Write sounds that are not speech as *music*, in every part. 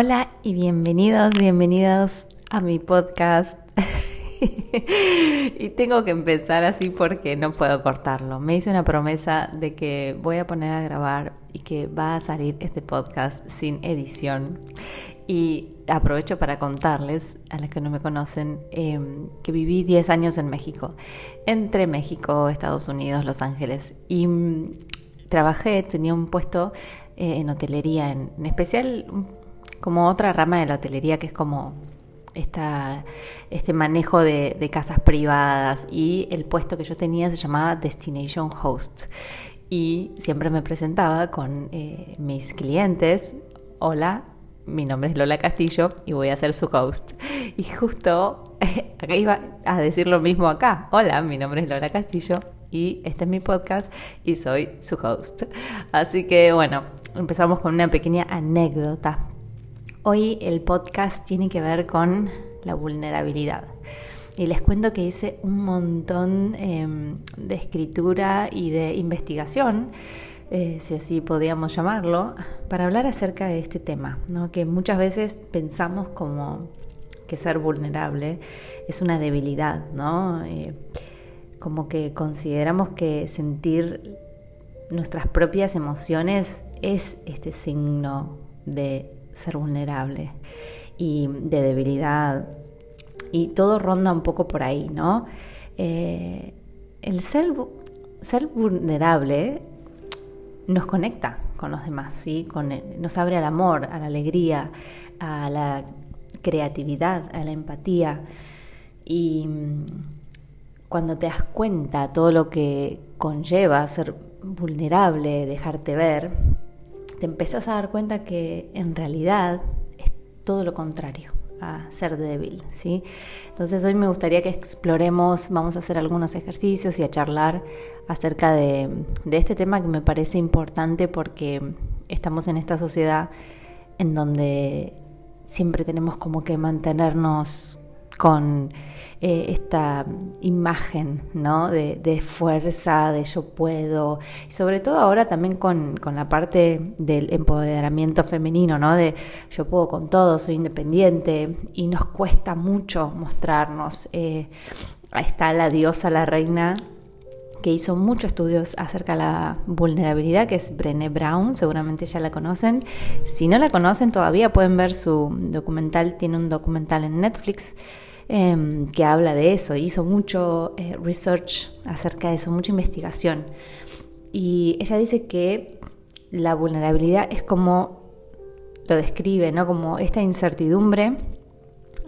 Hola y bienvenidos, bienvenidos a mi podcast. *laughs* y tengo que empezar así porque no puedo cortarlo. Me hice una promesa de que voy a poner a grabar y que va a salir este podcast sin edición. Y aprovecho para contarles, a las que no me conocen, em, que viví 10 años en México, entre México, Estados Unidos, Los Ángeles. Y mm, trabajé, tenía un puesto eh, en hotelería, en, en especial como otra rama de la hotelería que es como esta, este manejo de, casas privadas y el puesto que yo tenía se llamaba Destination Host y siempre me presentaba con eh, mis clientes, hola, mi nombre es Lola Castillo y voy a ser su host. Y justo *laughs* acá iba a decir lo mismo acá, hola, mi nombre es Lola Castillo y este es mi podcast y soy su host. Así que bueno, empezamos con una pequeña anécdota Hoy el podcast tiene que ver con la vulnerabilidad. Y les cuento que hice un montón em, de escritura y de investigación, eh, si así podíamos llamarlo, para hablar acerca de este tema, ¿no? que muchas veces pensamos como que ser vulnerable es una debilidad, ¿no? Eh, como que consideramos que sentir nuestras propias emociones es este signo de ser vulnerable y de debilidad. Y todo ronda un poco por ahí, ¿no? Eh, el ser, vulnerable nos conecta con los demás, ¿sí? Con nos abre al amor, a la alegría, a la creatividad, a la empatía. Y mm, cuando te das cuenta todo lo que conlleva ser vulnerable, dejarte ver, te empezás a dar cuenta que en realidad es todo lo contrario a ser débil, ¿sí? Entonces hoy me gustaría que exploremos, vamos a hacer algunos ejercicios y a charlar acerca de, de este tema que me parece importante porque estamos en esta sociedad en donde siempre tenemos como que mantenernos con eh, esta imagen ¿no? de, fuerza, de yo puedo, y sobre todo ahora también con, la parte del empoderamiento femenino, ¿no? de yo puedo con todo, soy independiente, y nos cuesta mucho mostrarnos. Eh, está la diosa, la reina que hizo muchos estudios acerca de la vulnerabilidad, que es Brené Brown, seguramente ya la conocen. Si no la conocen todavía pueden ver su documental, tiene un documental en Netflix Em, que habla de eso, hizo mucho eh, research acerca de eso, mucha investigación. Y ella dice que la vulnerabilidad es como lo describe, ¿no? Como esta incertidumbre,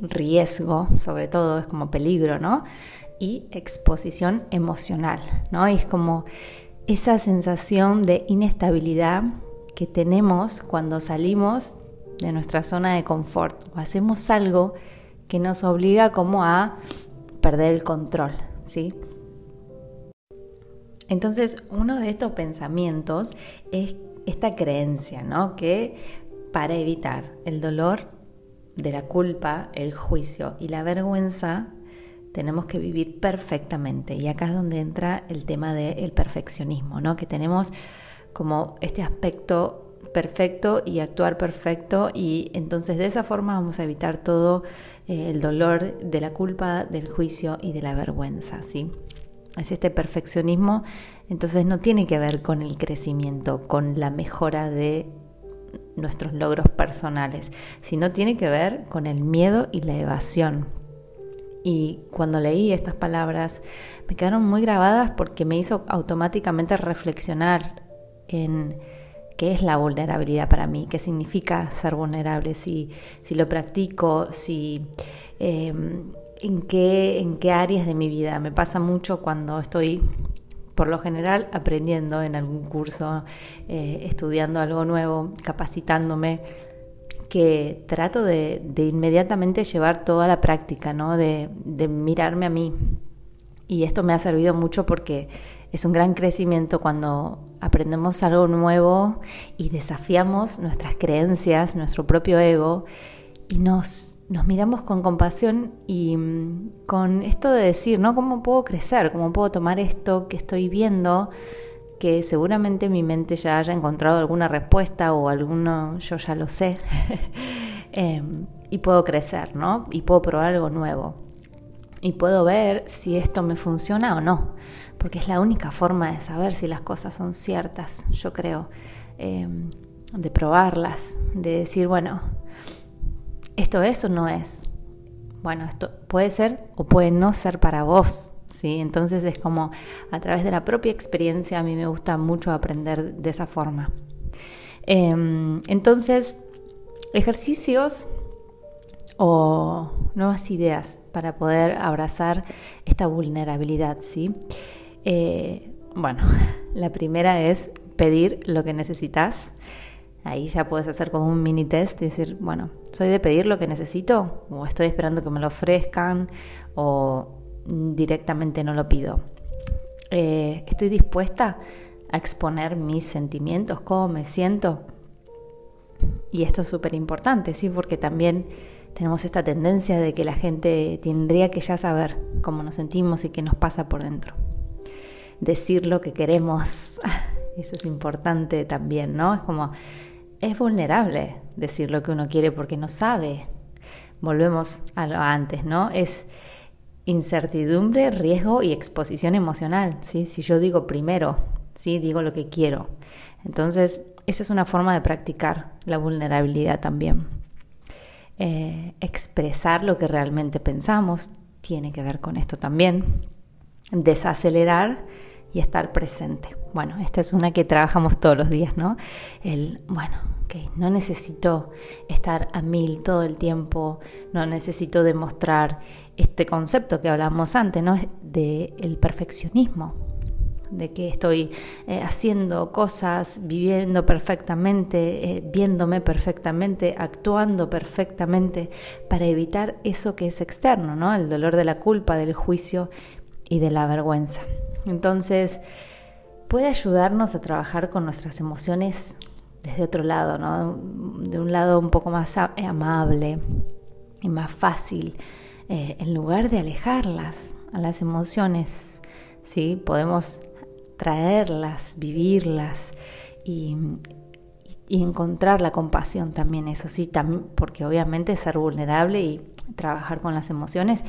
riesgo, sobre todo, es como peligro, ¿no? Y exposición emocional, ¿no? Es como esa sensación de inestabilidad que tenemos cuando salimos de nuestra zona de confort o hacemos algo que nos obliga como a perder el control, ¿sí? Entonces, uno de estos pensamientos es esta creencia, ¿no? Que para evitar el dolor de la culpa, el juicio y la vergüenza, tenemos que vivir perfectamente. Y acá es donde entra el tema del perfeccionismo, ¿no? Que tenemos como este aspecto perfecto y actuar perfecto y entonces de esa forma vamos a evitar todo eh, el dolor de la culpa, del juicio y de la vergüenza, ¿sí? Es este perfeccionismo, entonces no tiene que ver con el crecimiento, con la mejora de nuestros logros personales, sino tiene que ver con el miedo y la evasión. Y cuando leí estas palabras me quedaron muy grabadas porque me hizo automáticamente reflexionar en qué es la vulnerabilidad para mí, qué significa ser vulnerable, si, si lo practico, si, em, en, qué, en qué áreas de mi vida. Me pasa mucho cuando estoy por lo general aprendiendo en algún curso, eh, estudiando algo nuevo, capacitándome, que trato de, inmediatamente llevar toda la práctica, ¿no? de, de mirarme a mí. Y esto me ha servido mucho porque es un gran crecimiento cuando aprendemos algo nuevo y desafiamos nuestras creencias, nuestro propio ego y nos, nos miramos con compasión y mm, con esto de decir, ¿no? ¿Cómo puedo crecer? ¿Cómo puedo tomar esto que estoy viendo? que seguramente mi mente ya haya encontrado alguna respuesta o alguno, yo ya lo sé. *laughs* em, y puedo crecer, ¿no? Y puedo probar algo nuevo. Y puedo ver si esto me funciona o no, porque es la única forma de saber si las cosas son ciertas, yo creo, em, de probarlas, de decir, bueno, esto es o no es. Bueno, esto puede ser o puede no ser para vos, ¿sí? Entonces es como a través de la propia experiencia a mí me gusta mucho aprender de esa forma. Em, entonces, ejercicios o nuevas ideas para poder abrazar esta vulnerabilidad, ¿sí? Eh, bueno, *laughs* la primera es pedir lo que necesitas. Ahí ya puedes hacer como un mini test y decir, bueno, ¿soy de pedir lo que necesito? ¿O estoy esperando que me lo ofrezcan? ¿O directamente no lo pido? Eh, ¿Estoy dispuesta a exponer mis sentimientos, cómo me siento? Y esto es súper importante, ¿sí? Porque también tenemos esta tendencia de que la gente tendría que ya saber cómo nos sentimos y qué nos pasa por dentro. Decir lo que queremos, *laughs* eso es importante también, ¿no? Es como, es vulnerable decir lo que uno quiere porque no sabe. Volvemos a lo antes, ¿no? Es incertidumbre, riesgo y exposición emocional, ¿sí? Si yo digo primero, ¿sí? Digo lo que quiero. Entonces, esa es una forma de practicar la vulnerabilidad también. Eh, expresar lo que realmente pensamos tiene que ver con esto también. Desacelerar y estar presente. Bueno, esta es una que trabajamos todos los días, ¿no? El, bueno, ok, no necesito estar a mil todo el tiempo, no necesito demostrar este concepto que hablamos antes, ¿no? De el perfeccionismo, de que estoy eh, haciendo cosas, viviendo perfectamente, eh, viéndome perfectamente, actuando perfectamente para evitar eso que es externo, ¿no? El dolor de la culpa, del juicio y de la vergüenza. Entonces, puede ayudarnos a trabajar con nuestras emociones desde otro lado, ¿no? De un lado un poco más amable y más fácil, eh, en lugar de alejarlas a las emociones, ¿sí? Podemos traerlas, vivirlas y, y encontrar la compasión también, eso sí, también, porque obviamente ser vulnerable y trabajar con las emociones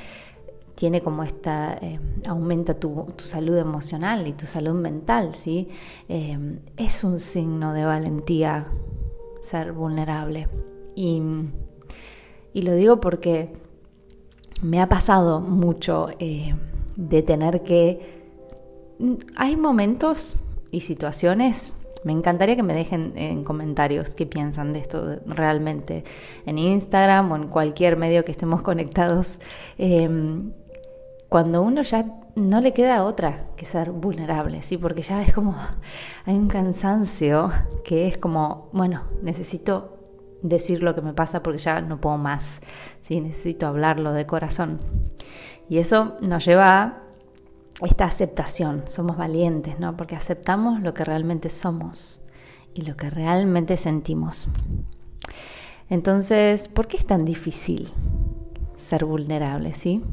tiene como esta, eh, aumenta tu, salud emocional y tu salud mental, ¿sí? Eh, es un signo de valentía ser vulnerable. Y, lo digo porque me ha pasado mucho eh, de tener que... Hay momentos y situaciones me encantaría que me dejen en comentarios qué piensan de esto realmente en Instagram o en cualquier medio que estemos *laughs* conectados cuando uno ya no le queda otra que ser vulnerable, ¿sí? Porque ya es como, hay un cansancio que es como, bueno, necesito decir lo que me pasa porque ya no puedo más, ¿sí? Necesito hablarlo de corazón. Y eso nos lleva a esta aceptación, somos valientes, ¿no? Porque aceptamos lo que realmente somos y lo que realmente sentimos. Entonces, ¿por qué es tan difícil ser vulnerable, sí?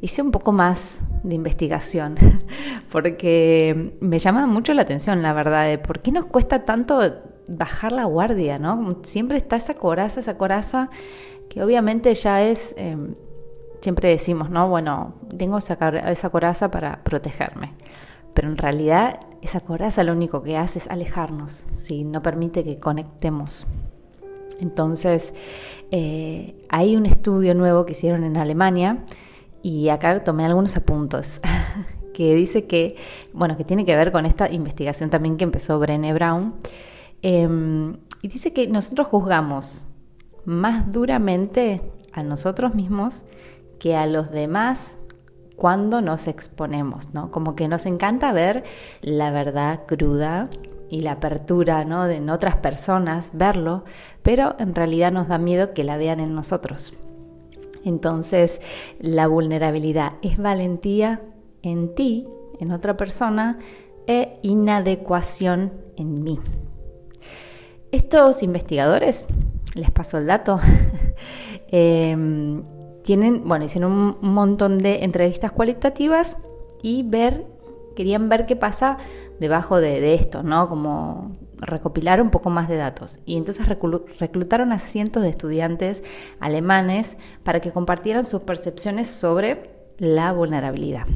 Hice un poco más de investigación, *laughs* porque me llama mucho la atención, la verdad, de por qué nos cuesta tanto bajar la guardia, ¿no? Siempre está esa coraza, esa coraza, que obviamente ya es, em, siempre decimos, ¿no? Bueno, tengo esa, esa coraza para protegerme, pero en realidad esa coraza lo único que hace es alejarnos, si no permite que conectemos. Entonces, eh, hay un estudio nuevo que hicieron en Alemania, y acá tomé algunos apuntos *laughs* que dice que, bueno, que tiene que ver con esta investigación también que empezó Brené Brown. Em, y dice que nosotros juzgamos más duramente a nosotros mismos que a los demás cuando nos exponemos, ¿no? Como que nos encanta ver la verdad cruda y la apertura, ¿no? De en otras personas, verlo, pero en realidad nos da miedo que la vean en nosotros. Entonces, la vulnerabilidad es valentía en ti, en otra persona, e inadecuación en mí. Estos investigadores, les paso el dato, *laughs* em, tienen, bueno, hicieron un montón de entrevistas cualitativas y ver, querían ver qué pasa debajo de, de esto, ¿no? Como recopilar un poco más de datos y entonces reclutaron a cientos de estudiantes alemanes para que compartieran sus percepciones sobre la vulnerabilidad.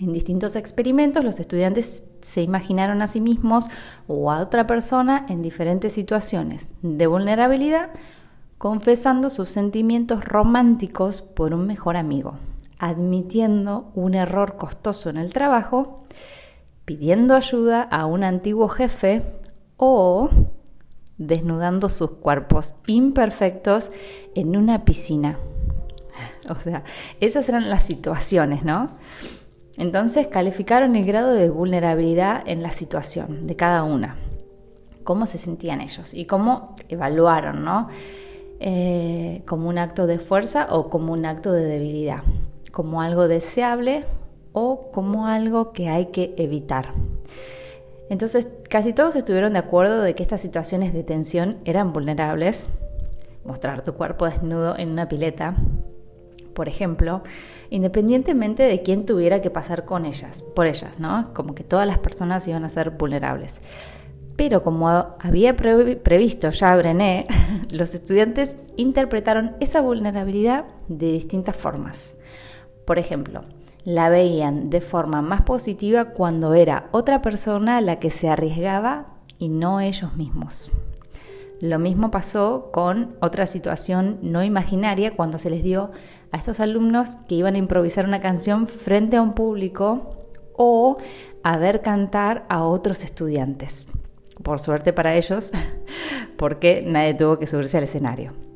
En distintos experimentos los estudiantes se imaginaron a sí mismos o a otra persona en diferentes situaciones de vulnerabilidad, confesando sus sentimientos románticos por un mejor amigo, admitiendo un error costoso en el trabajo, pidiendo ayuda a un antiguo jefe o desnudando sus cuerpos imperfectos en una piscina. *laughs* O sea, esas eran las situaciones, ¿no? Entonces calificaron el grado de vulnerabilidad en la situación de cada una, cómo se sentían ellos y cómo evaluaron, ¿no? Eh, como un acto de fuerza o como un acto de debilidad, como algo deseable o como algo que hay que evitar. Entonces, casi todos estuvieron de acuerdo de que estas situaciones de tensión eran vulnerables. Mostrar tu cuerpo desnudo en una pileta, por ejemplo, independientemente de quién tuviera que pasar con ellas, por ellas, ¿no? Como que todas las personas iban a ser vulnerables. Pero como había previsto ya Brené, *laughs* los estudiantes interpretaron esa vulnerabilidad de distintas formas. Por ejemplo, la veían de forma más positiva cuando era otra persona la que se arriesgaba y no ellos mismos. Lo mismo pasó con otra situación no imaginaria cuando se les dio a estos alumnos que iban a improvisar una canción frente a un público o a ver cantar a otros estudiantes. Por suerte para ellos, *laughs* porque nadie tuvo que subirse al escenario.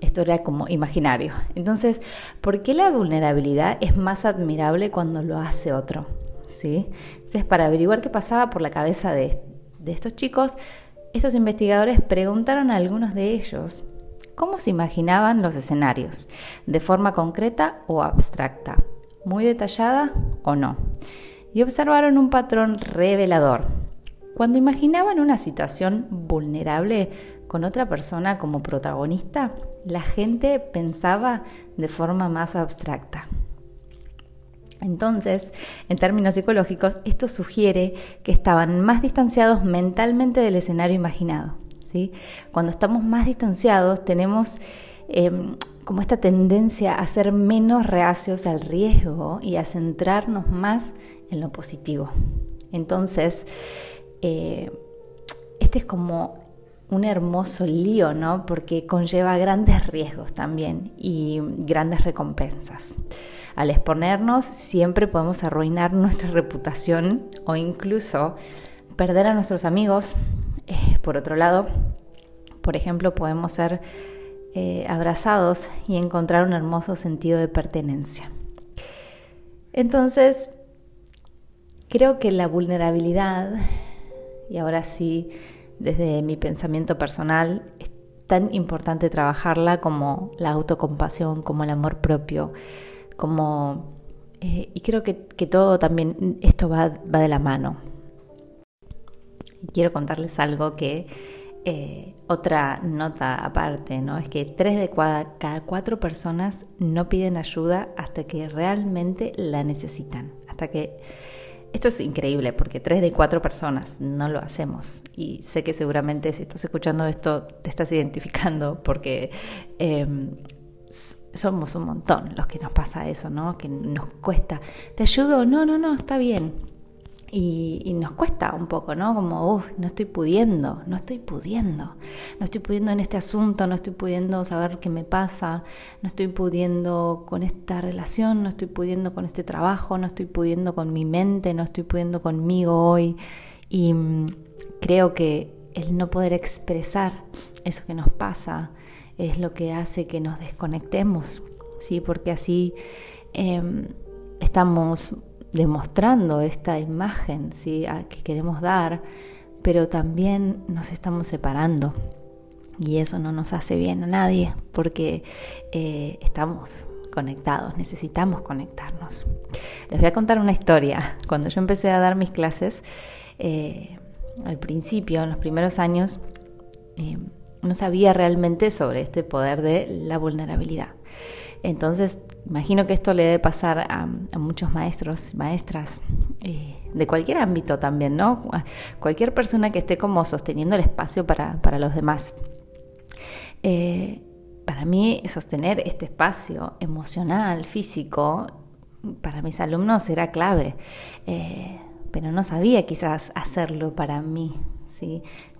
Esto era como imaginario. Entonces, ¿por qué la vulnerabilidad es más admirable cuando lo hace otro? ¿Sí? Entonces, para averiguar qué pasaba por la cabeza de, de estos chicos, estos investigadores preguntaron a algunos de ellos cómo se imaginaban los escenarios, de forma concreta o abstracta, muy detallada o no, y observaron un patrón revelador. Cuando imaginaban una situación vulnerable con otra persona como protagonista, la gente pensaba de forma más abstracta. Entonces, en términos psicológicos, esto sugiere que estaban más distanciados mentalmente del escenario imaginado. ¿sí? Cuando estamos más distanciados, tenemos em, como esta tendencia a ser menos reacios al riesgo y a centrarnos más en lo positivo. Entonces, eh, este es como un hermoso lío, ¿no? Porque conlleva grandes riesgos también y grandes recompensas. Al exponernos siempre podemos arruinar *laughs* nuestra reputación o incluso perder a nuestros amigos. Eh, por otro lado, por ejemplo, podemos ser eh, abrazados y encontrar un hermoso sentido de pertenencia. Entonces, creo que la vulnerabilidad, y ahora sí, desde mi pensamiento personal, es tan importante trabajarla como la autocompasión, como el amor propio, como... Eh, y creo que, todo también, esto va, de la mano. Y quiero contarles algo que eh, otra nota aparte, ¿no? Es que tres de cada cuatro personas no piden ayuda hasta que realmente la necesitan, hasta que esto es increíble porque tres de cuatro personas no lo hacemos y sé que seguramente si estás escuchando esto te estás identificando porque em, somos un montón los que nos pasa eso, ¿no? Que nos cuesta. ¿Te ayudo? No, no, no, está bien. Y, nos cuesta un poco, ¿no? Como, no estoy pudiendo, no estoy pudiendo, no estoy pudiendo en este asunto, no estoy pudiendo saber qué me pasa, no estoy pudiendo con esta relación, no estoy pudiendo con este trabajo, no estoy pudiendo con mi mente, no estoy pudiendo conmigo hoy. Y mm, creo que el no poder expresar eso que nos pasa es lo que hace que nos desconectemos, ¿sí? Porque así em, estamos demostrando esta imagen ¿sí? que queremos dar, pero también nos estamos separando. Y eso no nos hace bien a nadie porque eh, estamos conectados, necesitamos conectarnos. Les voy a contar una historia. Cuando yo empecé a dar mis clases, eh, al principio, en los primeros años, eh, no sabía realmente sobre este poder de la vulnerabilidad. Entonces, imagino que esto le debe pasar a, muchos maestros, maestras, eh, de cualquier ámbito también, ¿no? Cualquier persona que esté como sosteniendo el espacio para, los demás. Eh, para mí, sostener este espacio emocional, físico, para mis alumnos era clave, eh, pero no sabía quizás hacerlo para mí.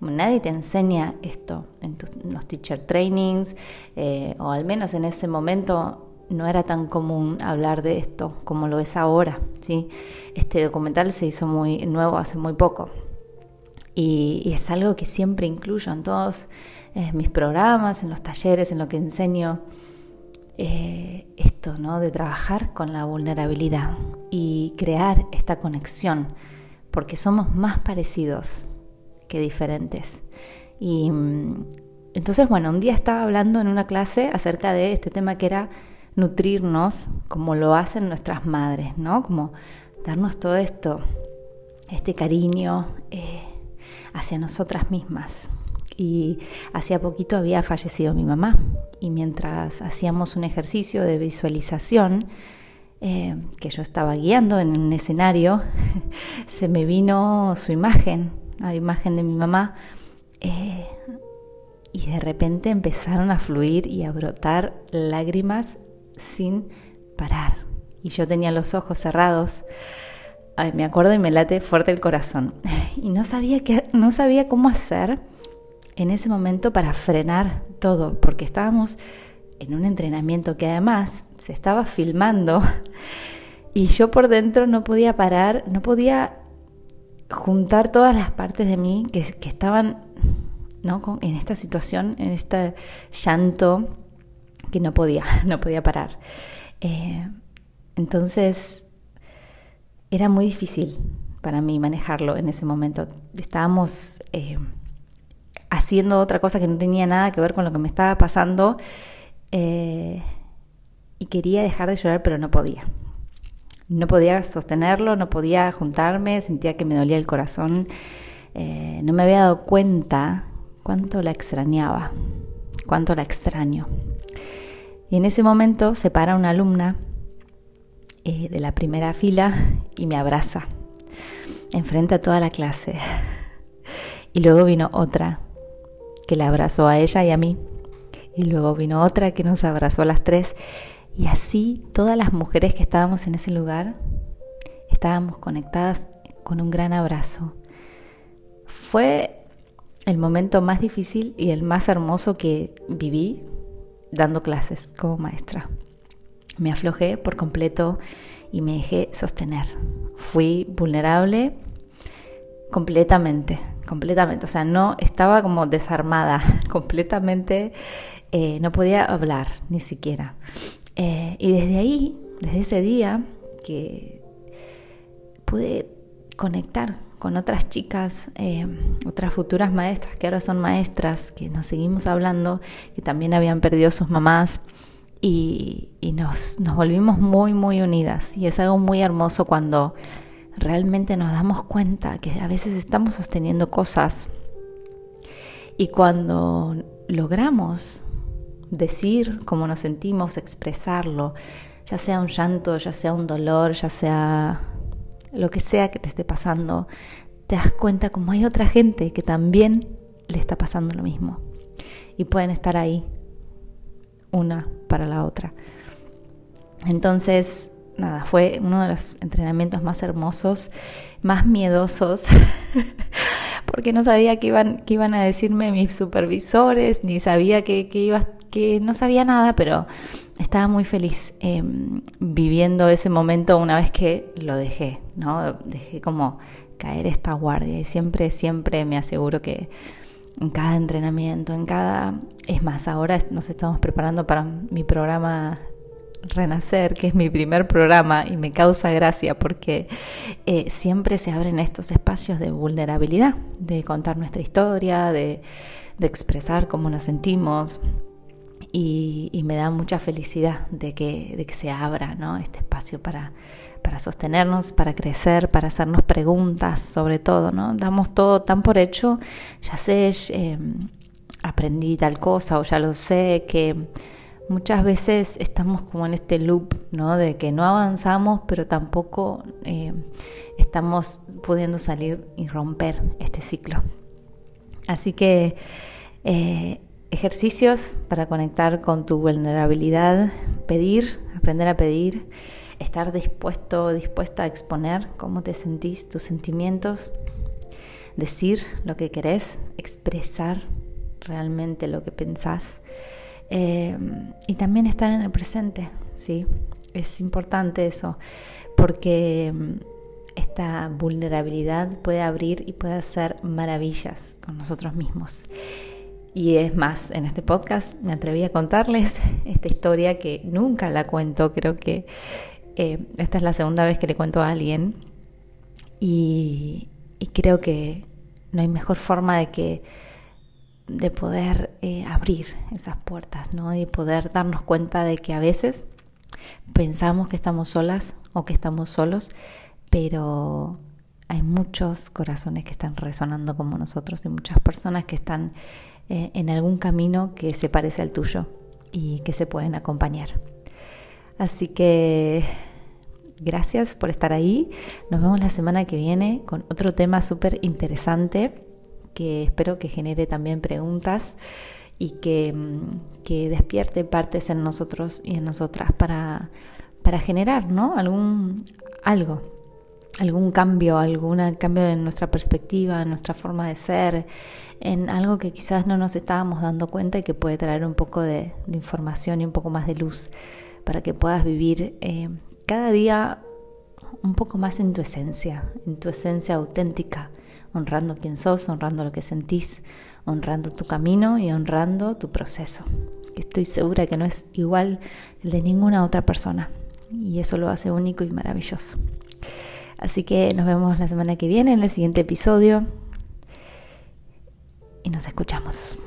Nadie te enseña esto en, los teacher trainings, eh, o al menos en ese momento no era tan común hablar de esto como lo es ahora. ¿sí? Este documental se hizo muy nuevo hace muy poco y, es algo que siempre incluyo en todos eh, mis programas, en los talleres, en lo que enseño. Eh, esto, ¿no? De trabajar con la vulnerabilidad y crear esta conexión, porque somos más parecidos que diferentes. Y mm, entonces, bueno, un día estaba hablando en una clase acerca de este tema que era nutrirnos como lo hacen nuestras madres, ¿no? Como darnos todo esto, este cariño eh, hacia nosotras mismas. Y hacía poquito había fallecido mi mamá y mientras hacíamos un ejercicio de visualización eh, que yo estaba guiando en un escenario, *laughs* se me vino su imagen la imagen de mi mamá, eh, y de repente empezaron a fluir y a brotar lágrimas sin parar. Y yo tenía los ojos cerrados. me acuerdo y me late fuerte el corazón. *laughs* Y no sabía, qué, no sabía cómo hacer en ese momento para frenar todo, porque estábamos en un entrenamiento que además se estaba filmando *laughs* y yo por dentro no podía parar, no podía juntar todas las partes de mí que, estaban ¿no? en esta situación, en este llanto que no podía, *laughs* no podía parar. Eh, entonces era muy difícil para mí manejarlo en ese momento. Estábamos eh, haciendo otra cosa que no tenía nada que ver con lo que me estaba pasando eh, y quería dejar de llorar, pero no podía. No podía sostenerlo, no podía juntarme, sentía que me dolía el corazón. Eh, no me había dado cuenta cuánto la extrañaba, cuánto la extraño. Y en ese momento se para una alumna eh, de la primera fila y me abraza, enfrente a toda la clase. *laughs* Y luego vino otra que la abrazó a ella y a mí. Y luego vino otra que nos abrazó a las tres. Y así todas las mujeres que estábamos en ese lugar estábamos conectadas con un gran abrazo. Fue el momento más difícil y el más hermoso que viví dando clases como maestra. Me aflojé por completo y me dejé sostener. Fui vulnerable completamente, completamente. O sea, no estaba como desarmada, *laughs* completamente, eh, no podía hablar ni siquiera. Eh, y desde ahí, desde ese día, que pude conectar con otras chicas, eh, otras futuras maestras que ahora son maestras, que nos seguimos hablando, que también habían perdido sus mamás y, nos, nos volvimos muy, muy unidas. Y es algo muy hermoso cuando realmente nos damos cuenta que a veces estamos sosteniendo cosas y cuando logramos decir cómo nos sentimos, expresarlo, ya sea un llanto, ya sea un dolor, ya sea lo que sea que te esté pasando, te das cuenta como hay otra gente que también le está pasando lo mismo y pueden estar ahí una para la otra. Entonces, nada, fue uno de los entrenamientos más hermosos, más miedosos, *laughs* porque no sabía qué iban, qué iban a decirme mis supervisores, ni sabía qué, qué iba a que no sabía nada, pero estaba muy feliz em, viviendo ese momento una vez que lo dejé, ¿no? Dejé como caer esta guardia y siempre, siempre me aseguro que en cada entrenamiento, en cada... Es más, ahora nos estamos preparando para mi programa Renacer, que es mi primer programa y me causa gracia porque eh, siempre se abren estos espacios de vulnerabilidad, de contar nuestra historia, de, de expresar cómo nos sentimos, y, me da mucha felicidad de que, de que se abra este espacio para, para sostenernos, para crecer, para hacernos preguntas sobre todo. ¿no? Damos todo tan por hecho, ya sé, em, aprendí tal cosa o ya lo sé, que muchas veces estamos como en este loop, ¿no? De que no avanzamos, pero tampoco eh, estamos pudiendo salir y romper este ciclo. Así que eh, ejercicios para conectar con tu vulnerabilidad, pedir, aprender a pedir, estar dispuesto, dispuesta a exponer cómo te sentís, tus sentimientos, decir lo que querés, expresar realmente lo que pensás eh, y también estar en el presente, ¿sí? Es importante eso, porque mm, esta vulnerabilidad puede abrir y puede hacer maravillas con nosotros mismos. Y es más, en este podcast me atreví a contarles *laughs* esta historia que nunca la cuento, creo que eh, esta es la segunda vez que le cuento a alguien y, creo que no hay mejor forma de que de poder eh, abrir esas puertas, ¿no? Y poder darnos cuenta de que a veces pensamos que estamos solas o que estamos solos, pero hay muchos corazones que están resonando como nosotros y muchas personas que están eh, en algún camino que se parece al tuyo y que se pueden acompañar. Así que gracias por estar ahí. Nos vemos la semana que viene con otro tema súper interesante que espero que genere también preguntas y que, mm, que, despierte partes en nosotros y en nosotras para, para generar ¿no? algo, algún cambio, algún cambio en nuestra perspectiva, en nuestra forma de ser, en algo que quizás no nos estábamos dando cuenta y que puede traer un poco de, información y un poco más de luz para que puedas vivir eh, cada día un poco más en tu esencia, en tu esencia auténtica honrando quién sos, honrando lo que sentís, honrando tu camino y honrando tu proceso, estoy segura que no es igual el de ninguna otra persona. Y eso lo hace único y maravilloso. Así que nos vemos la semana que viene en el siguiente episodio y nos escuchamos.